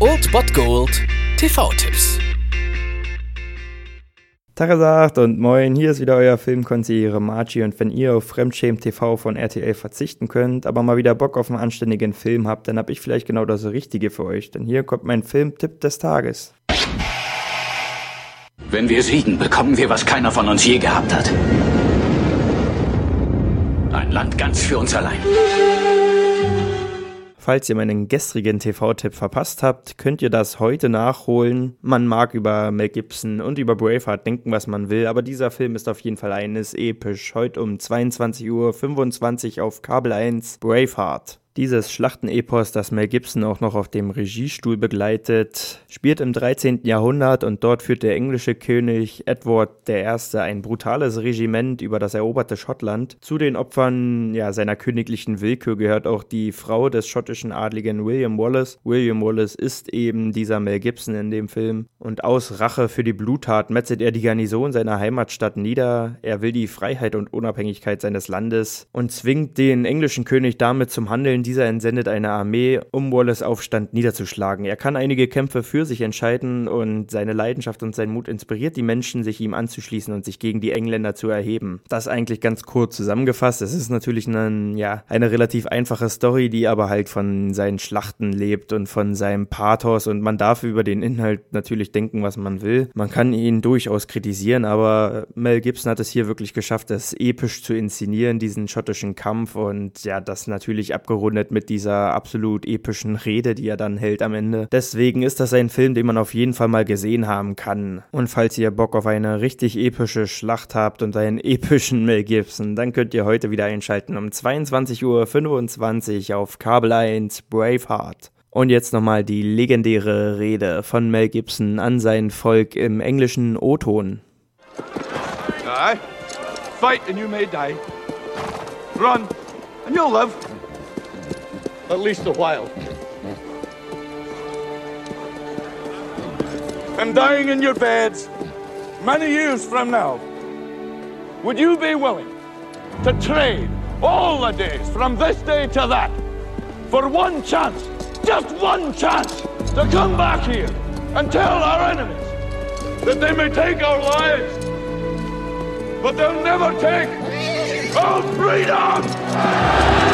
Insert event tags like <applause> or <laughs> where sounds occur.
Old Bot Gold TV-Tipps. Tagesagt und moin, hier ist wieder euer Filmkonsigliere Margie und wenn ihr auf Fremdschämen TV von RTL verzichten könnt, aber mal wieder Bock auf einen anständigen Film habt, dann hab ich vielleicht genau das Richtige für euch, denn hier kommt mein Filmtipp des Tages. Wenn wir siegen, bekommen wir, was keiner von uns je gehabt hat. Ein Land ganz für uns allein. Falls ihr meinen gestrigen TV-Tipp verpasst habt, könnt ihr das heute nachholen. Man mag über Mel Gibson und über Braveheart denken, was man will, aber dieser Film ist auf jeden Fall eines episch. Heute um 22.25 Uhr auf Kabel 1 Braveheart. Dieses Schlachtenepos, das Mel Gibson auch noch auf dem Regiestuhl begleitet, spielt im 13. Jahrhundert und dort führt der englische König Edward I. ein brutales Regiment über das eroberte Schottland. Zu den Opfern ja, seiner königlichen Willkür gehört auch die Frau des schottischen Adligen William Wallace. William Wallace ist eben dieser Mel Gibson in dem Film und aus Rache für die Bluttat metzelt er die Garnison seiner Heimatstadt nieder. Er will die Freiheit und Unabhängigkeit seines Landes und zwingt den englischen König damit zum Handeln dieser entsendet eine Armee, um Wallace Aufstand niederzuschlagen. Er kann einige Kämpfe für sich entscheiden und seine Leidenschaft und sein Mut inspiriert die Menschen, sich ihm anzuschließen und sich gegen die Engländer zu erheben. Das eigentlich ganz kurz zusammengefasst. Es ist natürlich eine, ja, eine relativ einfache Story, die aber halt von seinen Schlachten lebt und von seinem Pathos und man darf über den Inhalt natürlich denken, was man will. Man kann ihn durchaus kritisieren, aber Mel Gibson hat es hier wirklich geschafft, das episch zu inszenieren, diesen schottischen Kampf und ja, das natürlich abgerundet abgerundet mit dieser absolut epischen Rede, die er dann hält am Ende. Deswegen ist das ein Film, den man auf jeden Fall mal gesehen haben kann. Und falls ihr Bock auf eine richtig epische Schlacht habt und einen <laughs> epischen Mel Gibson, dann könnt ihr heute wieder einschalten um 22.25 Uhr auf Kabel 1 Braveheart. Und jetzt nochmal die legendäre Rede von Mel Gibson an sein Volk im englischen O-Ton. Fight and you may die. Run and you'll live. At least a while. And dying in your beds many years from now, would you be willing to trade all the days from this day to that for one chance, just one chance, to come back here and tell our enemies that they may take our lives, but they'll never take our freedom!